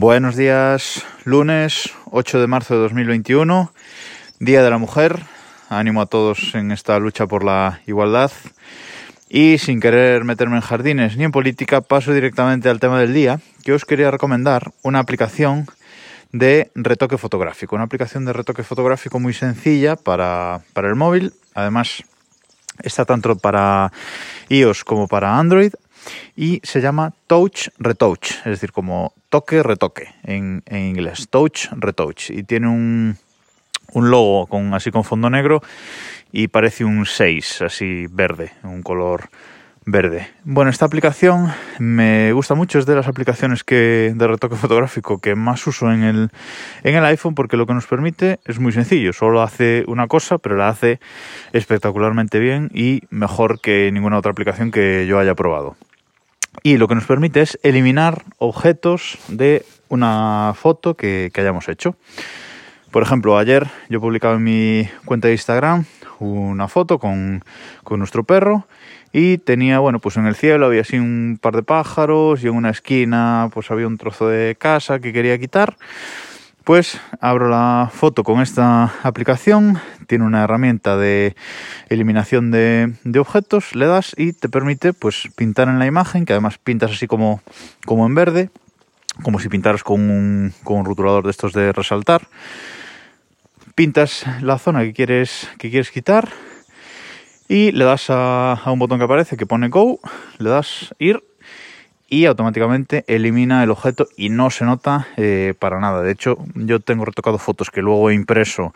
Buenos días, lunes 8 de marzo de 2021, Día de la Mujer. Ánimo a todos en esta lucha por la igualdad. Y sin querer meterme en jardines ni en política, paso directamente al tema del día, que os quería recomendar una aplicación de retoque fotográfico. Una aplicación de retoque fotográfico muy sencilla para, para el móvil. Además, está tanto para iOS como para Android y se llama Touch Retouch, es decir, como toque retoque en, inglés, Touch Retouch y tiene un, un logo con así con fondo negro y parece un 6 así verde, un color verde. Bueno, esta aplicación me gusta mucho, es de las aplicaciones que de retoque fotográfico que más uso en el, en el iPhone porque lo que nos permite es muy sencillo, solo hace una cosa, pero la hace espectacularmente bien y mejor que ninguna otra aplicación que yo haya probado y lo que nos permite es eliminar objetos de una foto que, hayamos hecho. Por ejemplo, ayer yo publicaba en mi cuenta de Instagram una foto con, con, nuestro perro y tenía, bueno, pues en el cielo había así un par de pájaros y en una esquina pues había un trozo de casa que quería quitar pues abro la foto con esta aplicación, tiene una herramienta de eliminación de, objetos, le das y te permite pues pintar en la imagen, que además pintas así como, como en verde, como si pintaras con un, con un rotulador de estos de resaltar. Pintas la zona que quieres, que quieres quitar y le das a, a un botón que aparece que pone Go, le das ir y automáticamente elimina el objeto y no se nota eh, para nada. De hecho, yo tengo retocado fotos que luego he impreso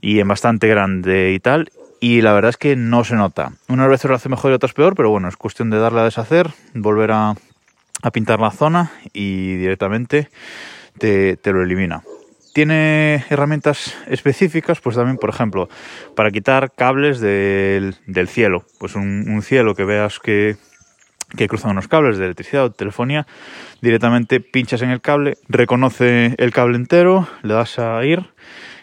y en bastante grande y tal, y la verdad es que no se nota. Unas veces lo hace mejor y otras peor, pero bueno, es cuestión de darle a deshacer, volver a, pintar la zona y directamente te, lo elimina. Tiene herramientas específicas, pues también, por ejemplo, para quitar cables del, cielo. Pues un cielo que veas que, que cruzan unos cables de electricidad o telefonía, directamente pinchas en el cable, reconoce el cable entero, le das a ir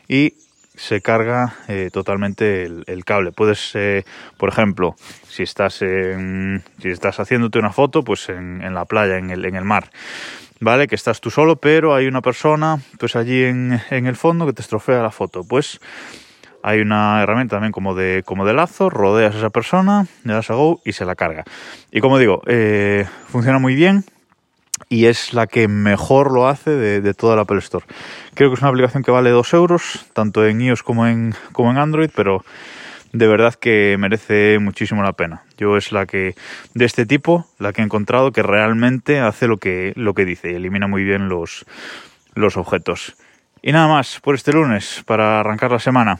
y se carga eh, totalmente el, cable. Puedes, eh, por ejemplo, si estás, en, si estás haciéndote una foto, pues en, en la playa, en el, en el mar, ¿vale? Que estás tú solo, pero hay una persona, pues allí en, en el fondo que te estrofea la foto. Pues hay una herramienta también como de, como de lazo, rodeas a esa persona, le das a Go y se la carga. Y como digo, eh, funciona muy bien y es la que mejor lo hace de, toda la Apple Store. Creo que es una aplicación que vale 2 euros, tanto en iOS como en, como en Android, pero de verdad que merece muchísimo la pena. Yo es la que, de este tipo, la que he encontrado que realmente hace lo que, lo que dice elimina muy bien los, los objetos. Y nada más por este lunes, para arrancar la semana.